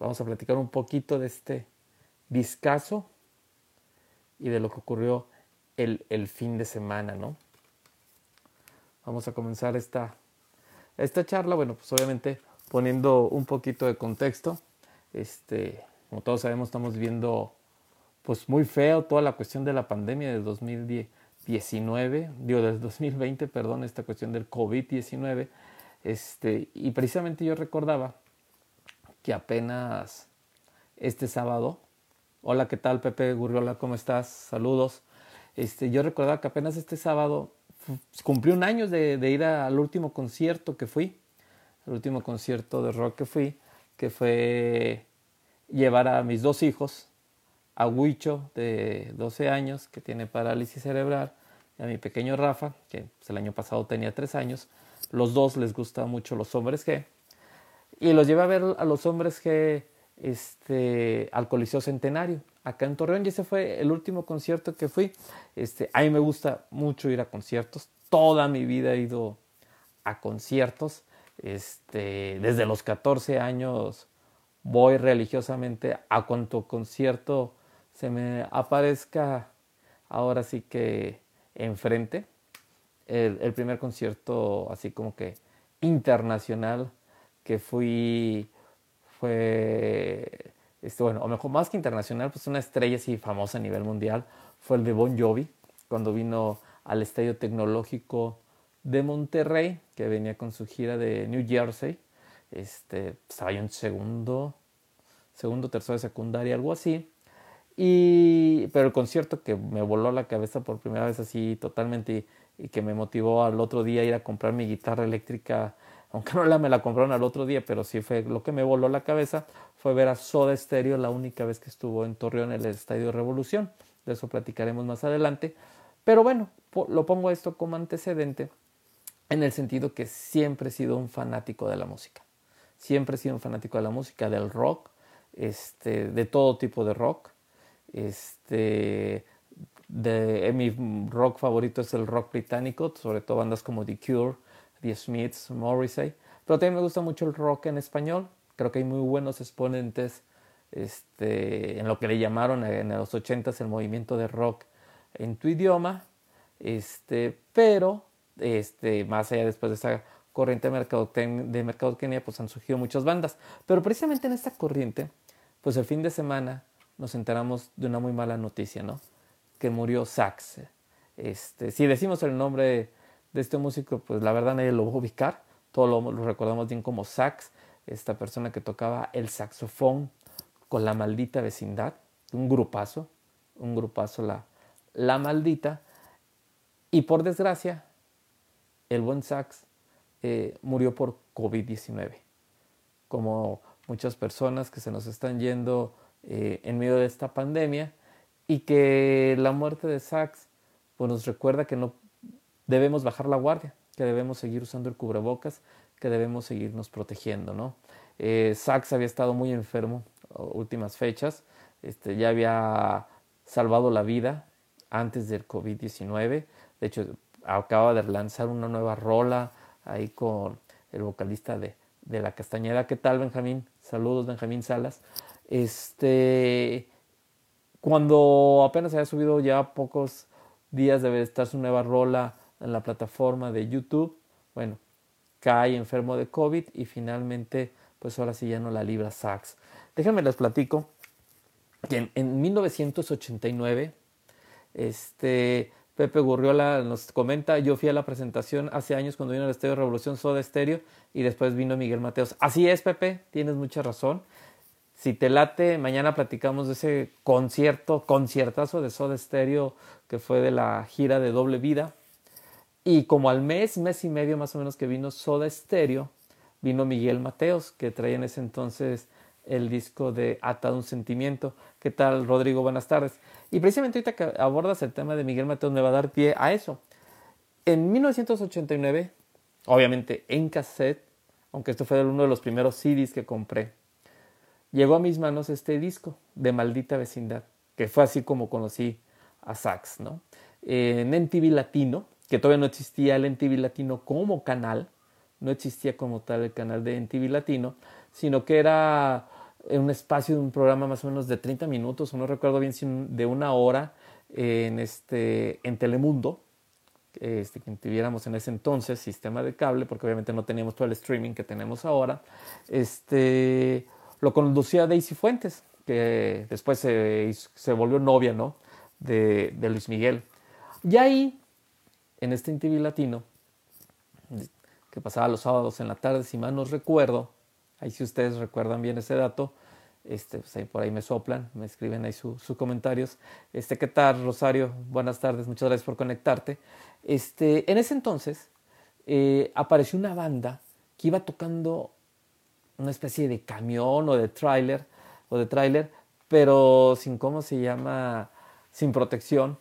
vamos a platicar un poquito de este discazo y de lo que ocurrió el, el fin de semana, ¿no? Vamos a comenzar esta, esta charla, bueno, pues obviamente poniendo un poquito de contexto. Este, como todos sabemos, estamos viendo pues muy feo toda la cuestión de la pandemia de 2019, digo, del 2020, perdón, esta cuestión del COVID-19. Este, y precisamente yo recordaba que apenas este sábado, hola, ¿qué tal Pepe Gurriola? ¿Cómo estás? Saludos. Este, yo recordaba que apenas este sábado cumplí un año de, ir al último concierto que fui, el último concierto de rock que fui, que fue llevar a mis dos hijos, a Huicho de 12 años, que tiene parálisis cerebral, y a mi pequeño Rafa, que pues, el año pasado tenía 3 años. Los dos les gusta mucho los hombres G. Y los llevé a ver a los hombres G este, al Coliseo Centenario, acá en Torreón, y ese fue el último concierto que fui. Este, a mí me gusta mucho ir a conciertos, toda mi vida he ido a conciertos. Este, desde los 14 años voy religiosamente a cuanto concierto se me aparezca ahora sí que enfrente. El primer concierto así como que internacional que fui fue, este, bueno, o mejor, más que internacional, pues una estrella así famosa a nivel mundial, fue el de Bon Jovi, cuando vino al Estadio Tecnológico de Monterrey, que venía con su gira de New Jersey. Este, estaba yo segundo, segundo, tercero de secundaria, algo así. Y, pero el concierto que me voló la cabeza por primera vez así totalmente y, y que me motivó al otro día a ir a comprar mi guitarra eléctrica aunque no la me la compraron al otro día, pero sí fue lo que me voló la cabeza, fue ver a Soda Stereo la única vez que estuvo en Torreón en el Estadio Revolución. De eso platicaremos más adelante. Pero bueno, lo pongo esto como antecedente en el sentido que siempre he sido un fanático de la música. Siempre he sido un fanático de la música, del rock, este, de todo tipo de rock. Este, mi rock favorito es el rock británico, sobre todo bandas como The Cure, The Smiths, Morrissey. Pero también me gusta mucho el rock en español. Creo que hay muy buenos exponentes este, en lo que le llamaron en los 80 el movimiento de rock en tu idioma. Este, pero este, más allá después de esa corriente de mercadotecnia, pues han surgido muchas bandas. Pero precisamente en esta corriente, pues el fin de semana nos enteramos de una muy mala noticia, ¿no? Que murió Sax. Este, si decimos el nombre de este músico, pues la verdad nadie lo va a ubicar. Todos lo, recordamos bien como sax, esta persona que tocaba el saxofón con la maldita vecindad, un grupazo, un grupazo la, la maldita. Y por desgracia, el buen sax eh, murió por COVID-19. Como muchas personas que se nos están yendo eh, en medio de esta pandemia y que la muerte de sax pues nos recuerda que no debemos bajar la guardia, que debemos seguir usando el cubrebocas, que debemos seguirnos protegiendo, ¿no? Eh, Sachs había estado muy enfermo últimas fechas, este, ya había salvado la vida antes del COVID-19, de hecho acaba de lanzar una nueva rola ahí con el vocalista de, de La Castañeda. ¿Qué tal, Benjamín? Saludos, Benjamín Salas. Este, cuando apenas había subido ya pocos días de estar su nueva rola en la plataforma de YouTube, bueno, cae enfermo de COVID y finalmente, pues ahora sí ya no la libra Sachs. Déjenme les platico que en, 1989, este, Pepe Gurriola nos comenta, yo fui a la presentación hace años cuando vino el Estadio Revolución Soda Estéreo y después vino Miguel Mateos. Así es, Pepe, tienes mucha razón. Si te late, mañana platicamos de ese concierto, conciertazo de Soda Stereo que fue de la gira de Doble Vida. Y como al mes, mes y medio más o menos que vino Soda Stereo, vino Miguel Mateos, que traía en ese entonces el disco de Atado un Sentimiento. ¿Qué tal, Rodrigo? Buenas tardes. Y precisamente ahorita que abordas el tema de Miguel Mateos me va a dar pie a eso. En 1989, obviamente en cassette, aunque esto fue uno de los primeros CDs que compré, llegó a mis manos este disco de Maldita Vecindad, que fue así como conocí a Sax, ¿no? En MTV Latino, que todavía no existía el NTV Latino como canal, no existía como tal el canal de NTV Latino, sino que era en un espacio de un programa más o menos de 30 minutos, no recuerdo bien si de una hora, en, este, en Telemundo, este, que tuviéramos en ese entonces sistema de cable, porque obviamente no teníamos todo el streaming que tenemos ahora, este, lo conducía Daisy Fuentes, que después se, se volvió novia ¿no? de, de, Luis Miguel. Y ahí, en este TV Latino, que pasaba los sábados en la tarde, si mal no recuerdo, ahí si ustedes recuerdan bien ese dato, este, pues por ahí me soplan, me escriben ahí sus comentarios. Este, ¿qué tal, Rosario? Buenas tardes, muchas gracias por conectarte. Este, en ese entonces eh, apareció una banda que iba tocando una especie de camión o de tráiler, o de tráiler, pero sin cómo se llama, sin protección.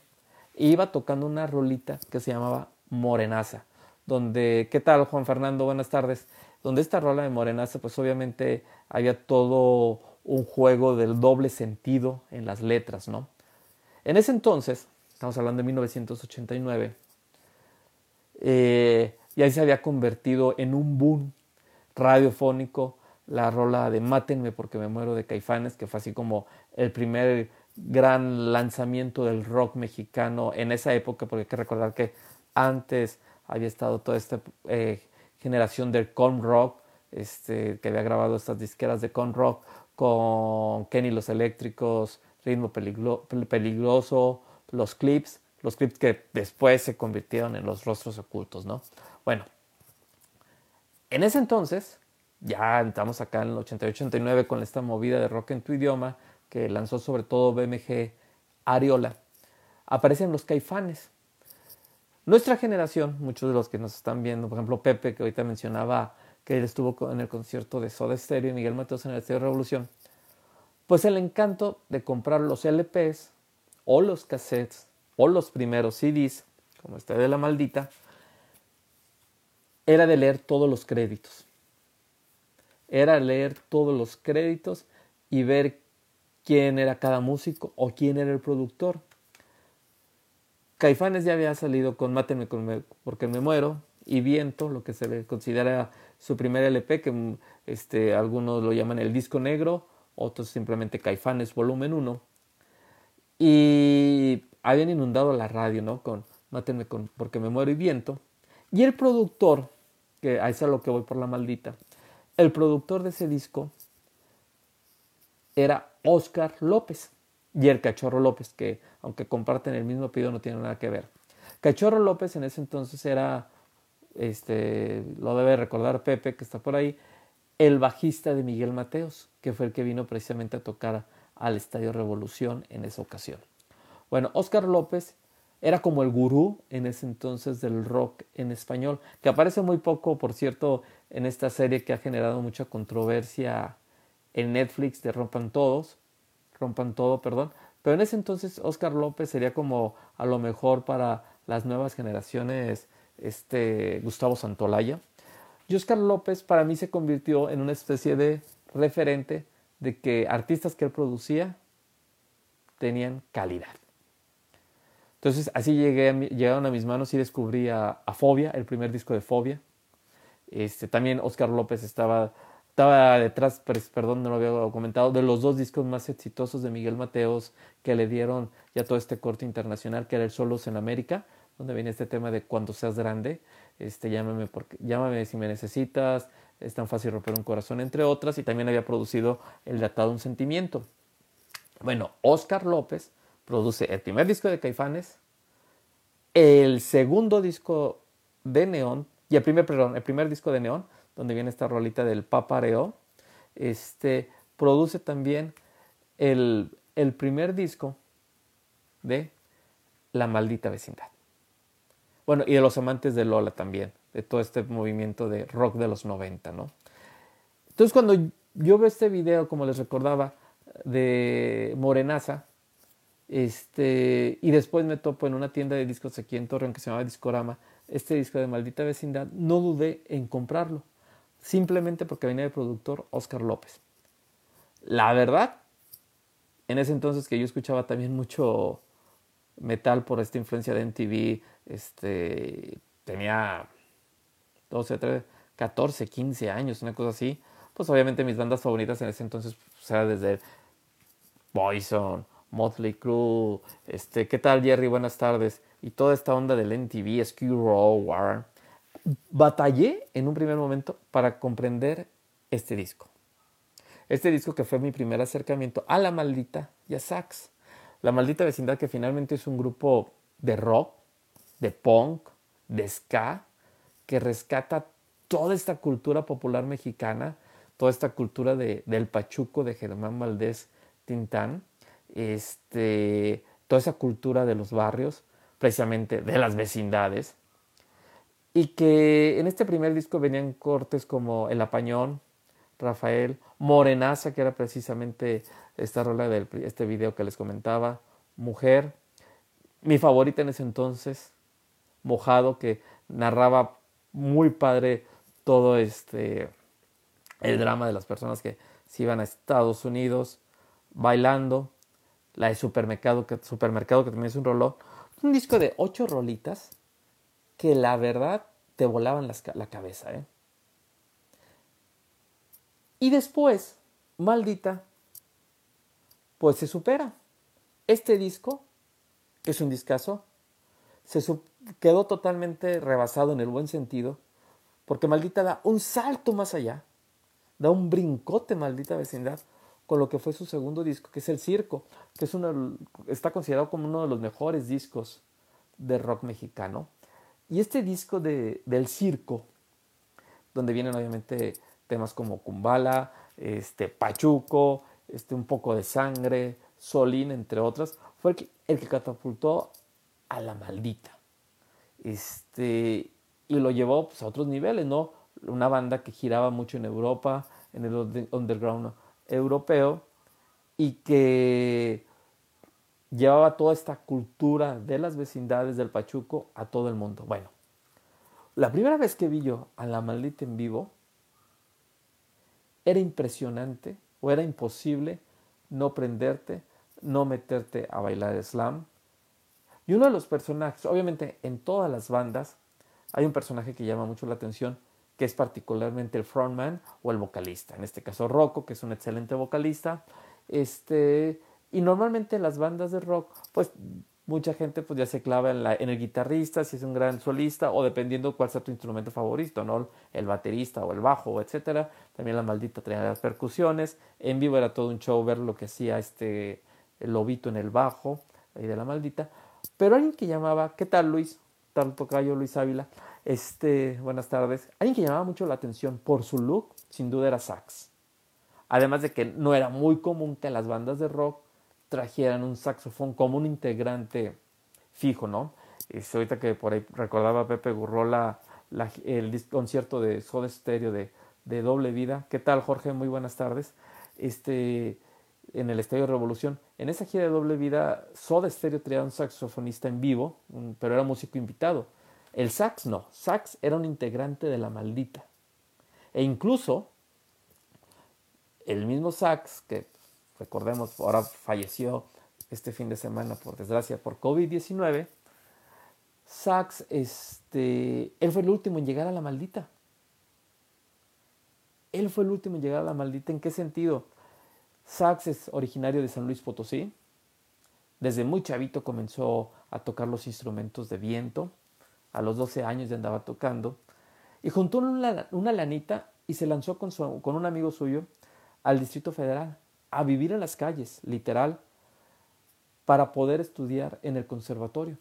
Iba tocando una rolita que se llamaba Morenaza, donde, ¿qué tal Juan Fernando? Buenas tardes. Donde esta rola de Morenaza, pues obviamente había todo un juego del doble sentido en las letras, ¿no? En ese entonces, estamos hablando de 1989, eh, y ahí se había convertido en un boom radiofónico la rola de Mátenme porque me muero de Caifanes, que fue así como el primer gran lanzamiento del rock mexicano en esa época, porque hay que recordar que antes había estado toda esta eh, generación del con rock, este, que había grabado estas disqueras de con rock con Kenny los Eléctricos, Ritmo Peligroso, los clips, los clips que después se convirtieron en los rostros ocultos, ¿no? Bueno, en ese entonces, ya estamos acá en el 88-89 con esta movida de rock en tu idioma que lanzó sobre todo BMG Ariola, aparecen los caifanes. Nuestra generación, muchos de los que nos están viendo, por ejemplo Pepe, que ahorita mencionaba que él estuvo en el concierto de Soda Stereo y Miguel Mateos en el Estadio Revolución, pues el encanto de comprar los LPs o los cassettes o los primeros CDs, como este de la maldita, era de leer todos los créditos. Era leer todos los créditos y ver quién era cada músico o quién era el productor. Caifanes ya había salido con Máteme porque me muero y Viento, lo que se considera su primer LP, que este, algunos lo llaman el disco negro, otros simplemente Caifanes Volumen 1. Y habían inundado la radio, ¿no? Con Mátenme con, porque me muero y viento. Y el productor, que a eso es lo que voy por la maldita, el productor de ese disco era Oscar López y el Cachorro López, que aunque comparten el mismo apellido no tienen nada que ver. Cachorro López en ese entonces era este, lo debe recordar Pepe, que está por ahí, el bajista de Miguel Mateos, que fue el que vino precisamente a tocar al Estadio Revolución en esa ocasión. Bueno, Oscar López era como el gurú en ese entonces del rock en español, que aparece muy poco, por cierto, en esta serie que ha generado mucha controversia en Netflix de Rompan Todos, Rompan Todo, perdón, pero en ese entonces Oscar López sería como a lo mejor para las nuevas generaciones este Gustavo Santolaya. Y Oscar López para mí se convirtió en una especie de referente de que artistas que él producía tenían calidad. Entonces así llegué llegaron a mis manos y descubrí a, Fobia, el primer disco de Fobia. Este, también Oscar López estaba, estaba detrás, perdón, no lo había comentado, de los dos discos más exitosos de Miguel Mateos que le dieron ya todo este corte internacional, que era el Solos en América, donde viene este tema de cuando seas grande, este, llámame, porque, llámame si me necesitas, es tan fácil romper un corazón, entre otras, y también había producido El datado un sentimiento. Bueno, Oscar López produce el primer disco de Caifanes, el segundo disco de Neón, y el primer, perdón, el primer disco de Neón, donde viene esta rolita del Papareo, este, produce también el, el primer disco de La Maldita Vecindad. Bueno, y de los amantes de Lola también, de todo este movimiento de rock de los 90, ¿no? Entonces cuando yo veo este video, como les recordaba, de Morenaza, este, y después me topo en una tienda de discos aquí en Torreón que se llama Discorama, este disco de Maldita Vecindad, no dudé en comprarlo, simplemente porque venía de productor Oscar López. La verdad, en ese entonces que yo escuchaba también mucho metal por esta influencia de MTV, este, tenía 12, 13, 14, 15 años, una cosa así, pues obviamente mis bandas favoritas en ese entonces pues, era desde Poison, Motley Crue, este, ¿qué tal Jerry? Buenas tardes. Y toda esta onda del NTV, Skid Row, Warren. Batallé en un primer momento para comprender este disco. Este disco que fue mi primer acercamiento a La Maldita y a Sax. La Maldita Vecindad que finalmente es un grupo de rock, de punk, de ska, que rescata toda esta cultura popular mexicana, toda esta cultura de, del Pachuco de Germán Valdés Tintán, este, toda esa cultura de los barrios, precisamente de las vecindades, y que en este primer disco venían cortes como El Apañón, Rafael, Morenaza, que era precisamente esta rola de este video que les comentaba, Mujer, mi favorita en ese entonces, Mojado, que narraba muy padre todo este el drama de las personas que se iban a Estados Unidos bailando, la de Supermercado, que, Supermercado, que también es un rollo, un disco de ocho rolitas que la verdad te volaban la cabeza. ¿eh? Y después, maldita, pues se supera. Este disco, que es un discazo, se quedó totalmente rebasado en el buen sentido, porque maldita da un salto más allá, da un brincote, maldita vecindad, con lo que fue su segundo disco, que es El Circo, que es uno, está considerado como uno de los mejores discos de rock mexicano. Y este disco de, del Circo, donde vienen obviamente temas como Kumbala, este, Pachuco, este, un poco de sangre, Solín, entre otras, fue el que, catapultó a la maldita. Este, y lo llevó pues, a otros niveles, ¿no? Una banda que giraba mucho en Europa, en el underground europeo, y que llevaba toda esta cultura de las vecindades del Pachuco a todo el mundo. Bueno, la primera vez que vi yo a la maldita en vivo, era impresionante o era imposible no prenderte, no meterte a bailar slam. Y uno de los personajes, obviamente en todas las bandas, hay un personaje que llama mucho la atención, que es particularmente el frontman o el vocalista. En este caso Rocco, que es un excelente vocalista. Este, y normalmente en las bandas de rock, pues mucha gente pues ya se clava en, la, en el guitarrista, si es un gran solista, o dependiendo cuál sea tu instrumento favorito, ¿no? El baterista o el bajo, etcétera. También la maldita traía las percusiones. En vivo era todo un show ver lo que hacía este el lobito en el bajo ahí de la maldita. Pero alguien que llamaba, ¿qué tal Luis? Tal tocayo Luis Ávila. Este, buenas tardes. Alguien que llamaba mucho la atención por su look, sin duda era Sax. Además de que no era muy común que las bandas de rock trajeran un saxofón como un integrante fijo, ¿no? Es ahorita que por ahí recordaba Pepe Gurrola el concierto de Soda Stereo de, de, Doble Vida. ¿Qué tal, Jorge? Muy buenas tardes. Este, en el Estadio Revolución. En esa gira de Doble Vida, Soda Stereo traía un saxofonista en vivo, pero era músico invitado. El sax no, sax era un integrante de la maldita. E incluso el mismo sax que recordemos, ahora falleció este fin de semana, por desgracia, por COVID-19, Sax, este, él fue el último en llegar a la maldita. Él fue el último en llegar a la maldita. ¿En qué sentido? Sax es originario de San Luis Potosí. Desde muy chavito comenzó a tocar los instrumentos de viento. A los 12 años ya andaba tocando. Y juntó una, una lanita y se lanzó con, su, con un amigo suyo al Distrito Federal a vivir en las calles, literal, para poder estudiar en el conservatorio.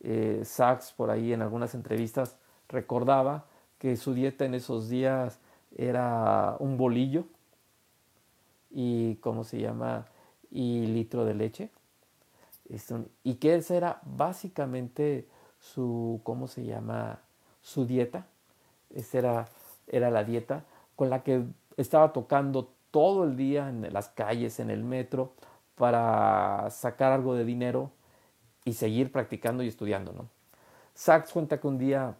Eh, Sachs por ahí en algunas entrevistas recordaba que su dieta en esos días era un bolillo y, ¿cómo se llama? Y litro de leche. Y que esa era básicamente su, ¿cómo se llama? Su dieta. Esa era, era la dieta con la que estaba tocando todo el día en las calles, en el metro, para sacar algo de dinero y seguir practicando y estudiando. ¿no? Sax cuenta que un día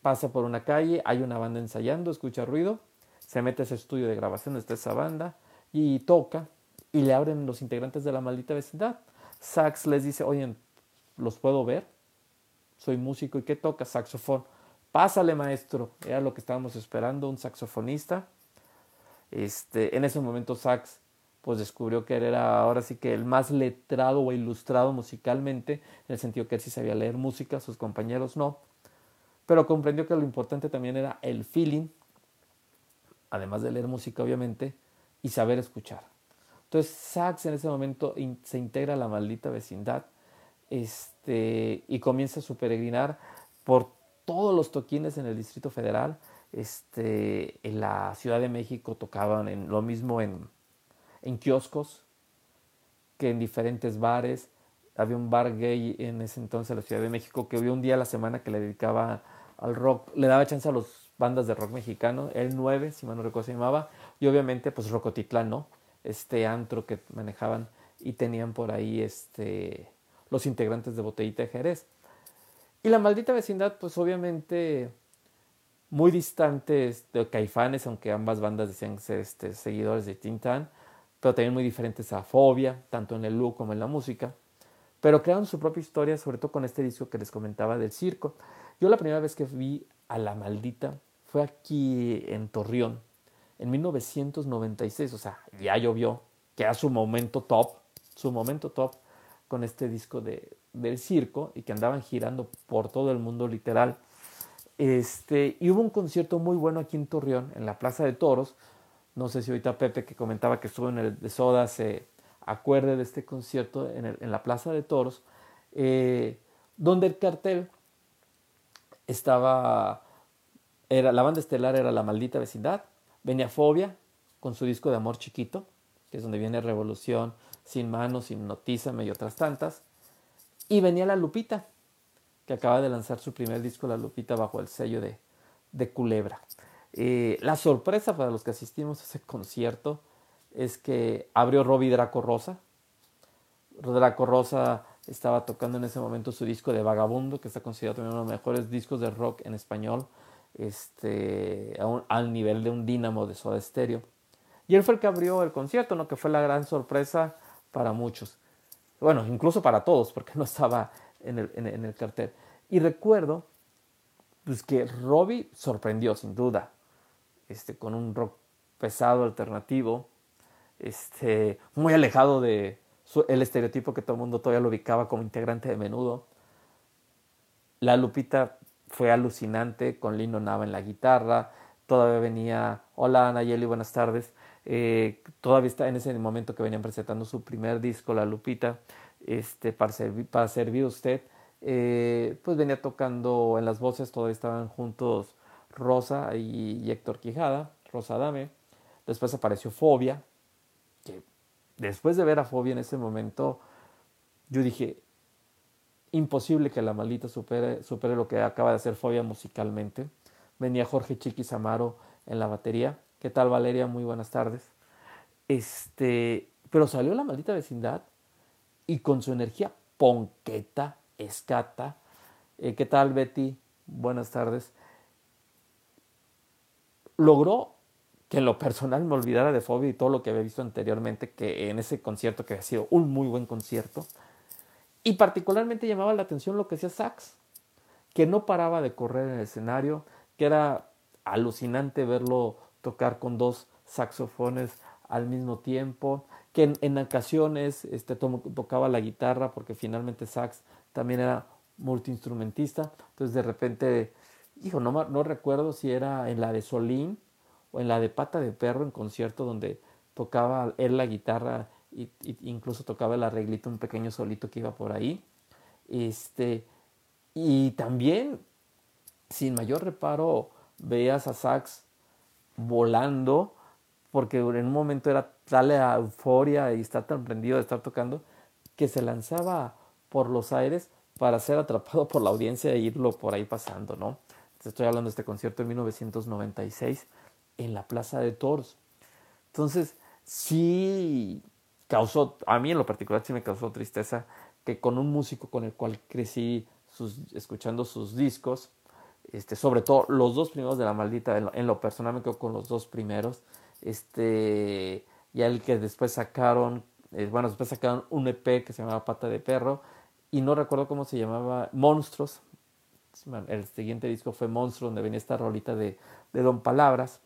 pasa por una calle, hay una banda ensayando, escucha ruido, se mete a ese estudio de grabación, está esa banda y toca y le abren los integrantes de la maldita vecindad. Sax les dice, oye, ¿los puedo ver? Soy músico y ¿qué toca? Saxofón. Pásale maestro, era lo que estábamos esperando, un saxofonista Este, en ese momento Sachs pues descubrió que era ahora sí que el más letrado o ilustrado musicalmente, en el sentido que él sí sabía leer música, sus compañeros no, pero comprendió que lo importante también era el feeling, además de leer música obviamente, y saber escuchar. Entonces Sachs en ese momento se integra a la maldita vecindad este, y comienza su peregrinar por todos los toquines en el Distrito Federal. Este, en la Ciudad de México tocaban en, lo mismo en, en kioscos que en diferentes bares. Había un bar gay en ese entonces en la Ciudad de México que había un día a la semana que le dedicaba al rock, le daba chance a las bandas de rock mexicano, el 9, si mal no recuerdo se llamaba, y obviamente pues Rocotitlán, ¿no? Este antro que manejaban y tenían por ahí este, los integrantes de Botellita de Jerez. Y la maldita vecindad, pues obviamente muy distantes de Caifanes, aunque ambas bandas decían ser este, seguidores de Tintán, pero también muy diferentes a Fobia, tanto en el look como en la música. Pero crearon su propia historia, sobre todo con este disco que les comentaba del circo. Yo la primera vez que vi a La Maldita fue aquí en Torreón, en 1996, o sea, ya llovió, que era su momento top, su momento top con este disco de, del circo y que andaban girando por todo el mundo literal. Este, y hubo un concierto muy bueno aquí en Torreón, en la Plaza de Toros. No sé si ahorita Pepe que comentaba que estuvo en el de Soda se acuerde de este concierto en, la Plaza de Toros, eh, donde el cartel estaba, era, la banda estelar era La Maldita Vecindad, venía Fobia con su disco de Amor Chiquito, que es donde viene Revolución, Sin Manos, Sin Notízame y otras tantas, y venía La Lupita, que acaba de lanzar su primer disco, La Lupita, bajo el sello de, de Culebra. Eh, la sorpresa para los que asistimos a ese concierto es que abrió Robbie Draco Rosa. Draco Rosa estaba tocando en ese momento su disco de Vagabundo, que está considerado también uno de los mejores discos de rock en español, este, al nivel de un dínamo de Soda Stereo. Y él fue el que abrió el concierto, ¿no? que fue la gran sorpresa para muchos. Bueno, incluso para todos, porque no estaba en el, cartel. Y recuerdo pues, que Robbie sorprendió, sin duda, este, con un rock pesado, alternativo, este, muy alejado de, el estereotipo que todo el mundo todavía lo ubicaba como integrante de menudo. La Lupita fue alucinante con Lino Nava en la guitarra. Todavía venía, hola Nayeli, buenas tardes. Eh, todavía está en ese momento que venían presentando su primer disco, La Lupita, este, para, servir, para servir usted. Eh, pues venía tocando en las voces, todavía estaban juntos Rosa y, y Héctor Quijada, Rosa Dame. Después apareció Fobia, que después de ver a Fobia en ese momento, yo dije, imposible que la maldita supere, supere lo que acaba de hacer Fobia musicalmente. Venía Jorge Chiquis Amaro en la batería. ¿Qué tal Valeria? Muy buenas tardes. Este, pero salió la maldita vecindad y con su energía ponqueta, escata. Eh, ¿Qué tal Betty? Buenas tardes. Logró que en lo personal me olvidara de Fobia y todo lo que había visto anteriormente, que en ese concierto que ha sido un muy buen concierto. Y particularmente llamaba la atención lo que hacía Sax, que no paraba de correr en el escenario, que era alucinante verlo tocar con dos saxofones al mismo tiempo, que en, ocasiones este, tocaba la guitarra porque finalmente Sax también era multiinstrumentista. Entonces de repente, hijo, no, recuerdo si era en la de Solín o en la de Pata de Perro en concierto donde tocaba él la guitarra e incluso tocaba el arreglito, un pequeño solito que iba por ahí. Este, y también, sin mayor reparo, veías a Sax volando, porque en un momento era tal la euforia y estar tan prendido de estar tocando, que se lanzaba por los aires para ser atrapado por la audiencia e irlo por ahí pasando, ¿no? estoy hablando de este concierto en 1996 en la Plaza de Toros. Entonces, sí causó, a mí en lo particular sí me causó tristeza que con un músico con el cual crecí sus, escuchando sus discos, este, sobre todo los dos primeros de La Maldita, en lo, personal me quedo con los dos primeros, este, ya el que después sacaron, eh, bueno, después sacaron un EP que se llamaba Pata de Perro, y no recuerdo cómo se llamaba, Monstruos, el siguiente disco fue Monstruo, donde venía esta rolita de, de Don Palabras,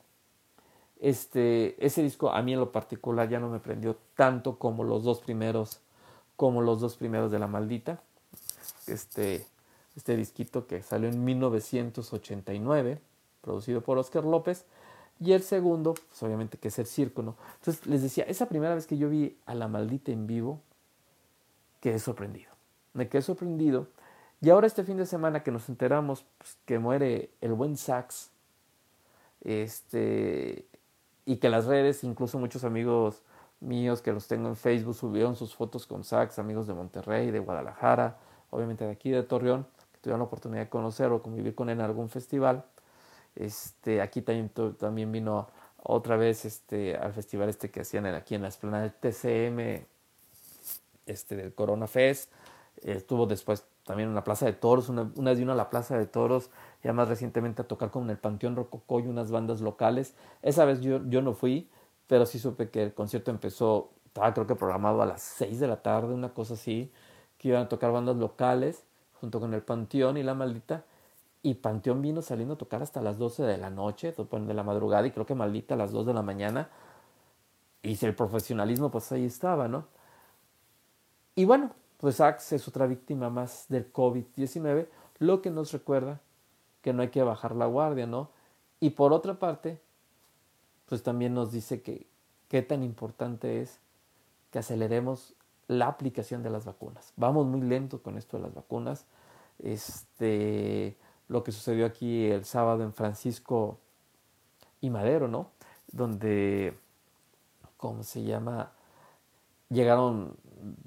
Este, ese disco a mí en lo particular ya no me prendió tanto como los dos primeros, como los dos primeros de La Maldita. Este, este disquito que salió en 1989, producido por Oscar López, y el segundo, pues obviamente que es el circo, ¿no? Entonces les decía, esa primera vez que yo vi a La Maldita en vivo, quedé sorprendido. Me quedé sorprendido. Y ahora este fin de semana que nos enteramos pues, que muere el buen Sax, este, y que las redes, incluso muchos amigos míos que los tengo en Facebook, subieron sus fotos con Sax, amigos de Monterrey, de Guadalajara, obviamente de aquí de Torreón, que tuvieron la oportunidad de conocer o convivir con él en algún festival. Este, aquí también, también vino otra vez este, al festival este que hacían aquí en la esplanada TCM, este, del Corona Fest. Estuvo después también en la Plaza de Toros, una, una vez vino a la Plaza de Toros, ya más recientemente a tocar con el Panteón Rococó y unas bandas locales. Esa vez yo, yo no fui, pero sí supe que el concierto empezó, estaba creo que programado a las 6 de la tarde, una cosa así, que iban a tocar bandas locales junto con el Panteón y la Maldita. Y Panteón vino saliendo a tocar hasta las 12 de la noche, de la madrugada, y creo que Maldita a las 2 de la mañana. Y si el profesionalismo, pues ahí estaba, ¿no? Y bueno, pues Axe es otra víctima más del COVID-19, lo que nos recuerda que no hay que bajar la guardia, ¿no? Y por otra parte, pues también nos dice que qué tan importante es que aceleremos la aplicación de las vacunas. Vamos muy lento con esto de las vacunas. Este, lo que sucedió aquí el sábado en Francisco y Madero, ¿no? Donde, ¿cómo se llama? Llegaron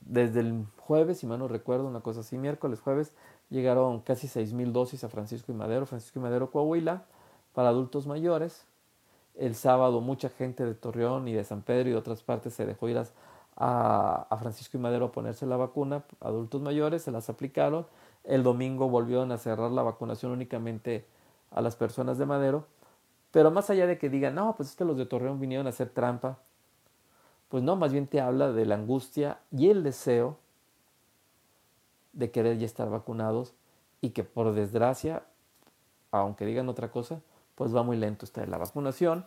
desde el jueves, si mal no recuerdo, una cosa así, miércoles, jueves, llegaron casi 6.000 dosis a Francisco y Madero, Francisco y Madero, Coahuila, para adultos mayores. El sábado mucha gente de Torreón y de San Pedro y de otras partes se dejó ir a, a Francisco y Madero a ponerse la vacuna, adultos mayores, se las aplicaron. El domingo volvieron a cerrar la vacunación únicamente a las personas de Madero. Pero más allá de que digan, no, pues es que los de Torreón vinieron a hacer trampa, pues no, más bien te habla de la angustia y el deseo de querer ya estar vacunados y que por desgracia, aunque digan otra cosa, pues va muy lento esta de la vacunación,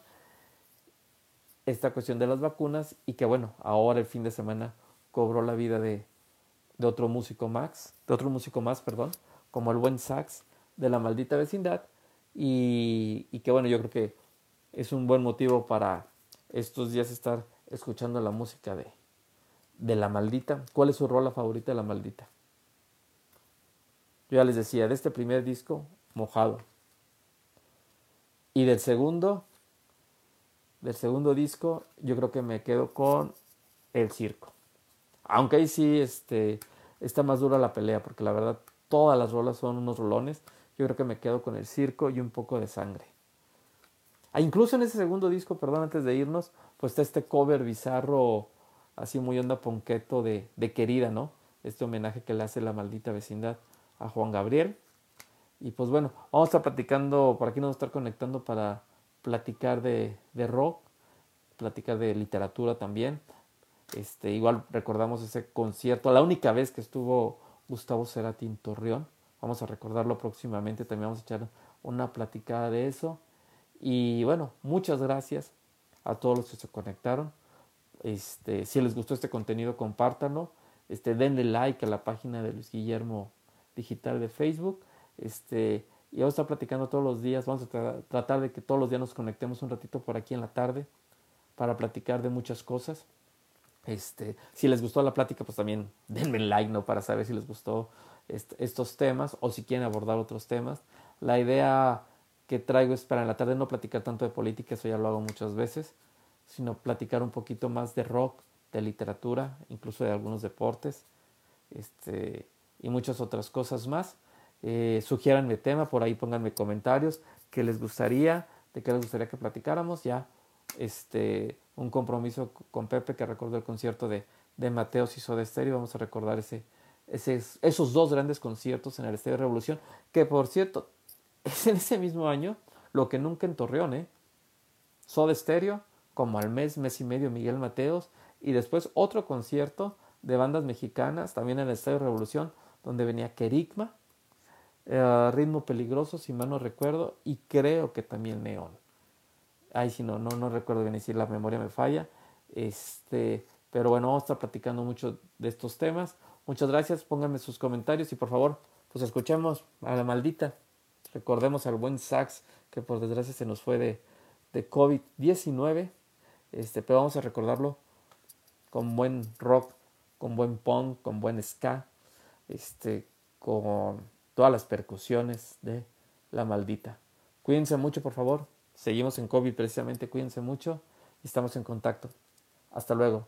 esta cuestión de las vacunas y que bueno, ahora el fin de semana cobró la vida de, de otro músico Max, de otro músico más, perdón, como el buen Sax de la maldita vecindad y, y que bueno, yo creo que es un buen motivo para estos días estar escuchando la música de, de La Maldita. ¿Cuál es su rola favorita de La Maldita? Yo ya les decía, de este primer disco, Mojado. Y del segundo, del segundo disco, yo creo que me quedo con El Circo. Aunque ahí sí este, está más dura la pelea, porque la verdad todas las rolas son unos rolones. Yo creo que me quedo con El Circo y un poco de sangre. Ah, incluso en ese segundo disco, perdón, antes de irnos, pues está este cover bizarro, así muy onda ponqueto de, de querida, ¿no? Este homenaje que le hace la maldita vecindad a Juan Gabriel. Y pues bueno, vamos a estar platicando, por aquí nos vamos a estar conectando para platicar de, de rock, platicar de literatura también. Este, igual recordamos ese concierto, la única vez que estuvo Gustavo Cerati en Torreón. Vamos a recordarlo próximamente, también vamos a echar una platicada de eso. Y bueno, muchas gracias a todos los que se conectaron. Este, si les gustó este contenido, compártanlo. Este, denle like a la página de Luis Guillermo Digital de Facebook. Este, y vamos a estar platicando todos los días. Vamos a tratar de que todos los días nos conectemos un ratito por aquí en la tarde para platicar de muchas cosas. Este, si les gustó la plática, pues también denme like, ¿no? Para saber si les gustó estos temas o si quieren abordar otros temas. La idea que traigo es para en la tarde no platicar tanto de política, eso ya lo hago muchas veces, sino platicar un poquito más de rock, de literatura, incluso de algunos deportes, este, y muchas otras cosas más. Eh, sugiéranme tema, por ahí pónganme comentarios, qué les gustaría, de qué les gustaría que platicáramos, ya este, un compromiso con Pepe que recordó el concierto de, de Mateos y Soda Stereo, vamos a recordar ese, ese, esos dos grandes conciertos en el Estadio Revolución, que por cierto es en ese mismo año, lo que nunca en Torreón, ¿eh? Soda Stereo, como al mes, mes y medio Miguel Mateos, y después otro concierto de bandas mexicanas, también en el Estadio Revolución, donde venía Kerigma, eh, Ritmo Peligroso, si mal no recuerdo, y creo que también Neón. Ay, si no, no, no recuerdo bien decir, la memoria me falla. Este, pero bueno, vamos a estar platicando mucho de estos temas. Muchas gracias, pónganme sus comentarios y por favor, pues escuchemos a la maldita. Recordemos al buen Sax, que por desgracia se nos fue de, de COVID-19. Este, pero vamos a recordarlo con buen rock, con buen punk, con buen ska, este, con todas las percusiones de la maldita. Cuídense mucho, por favor. Seguimos en COVID precisamente, cuídense mucho y estamos en contacto. Hasta luego.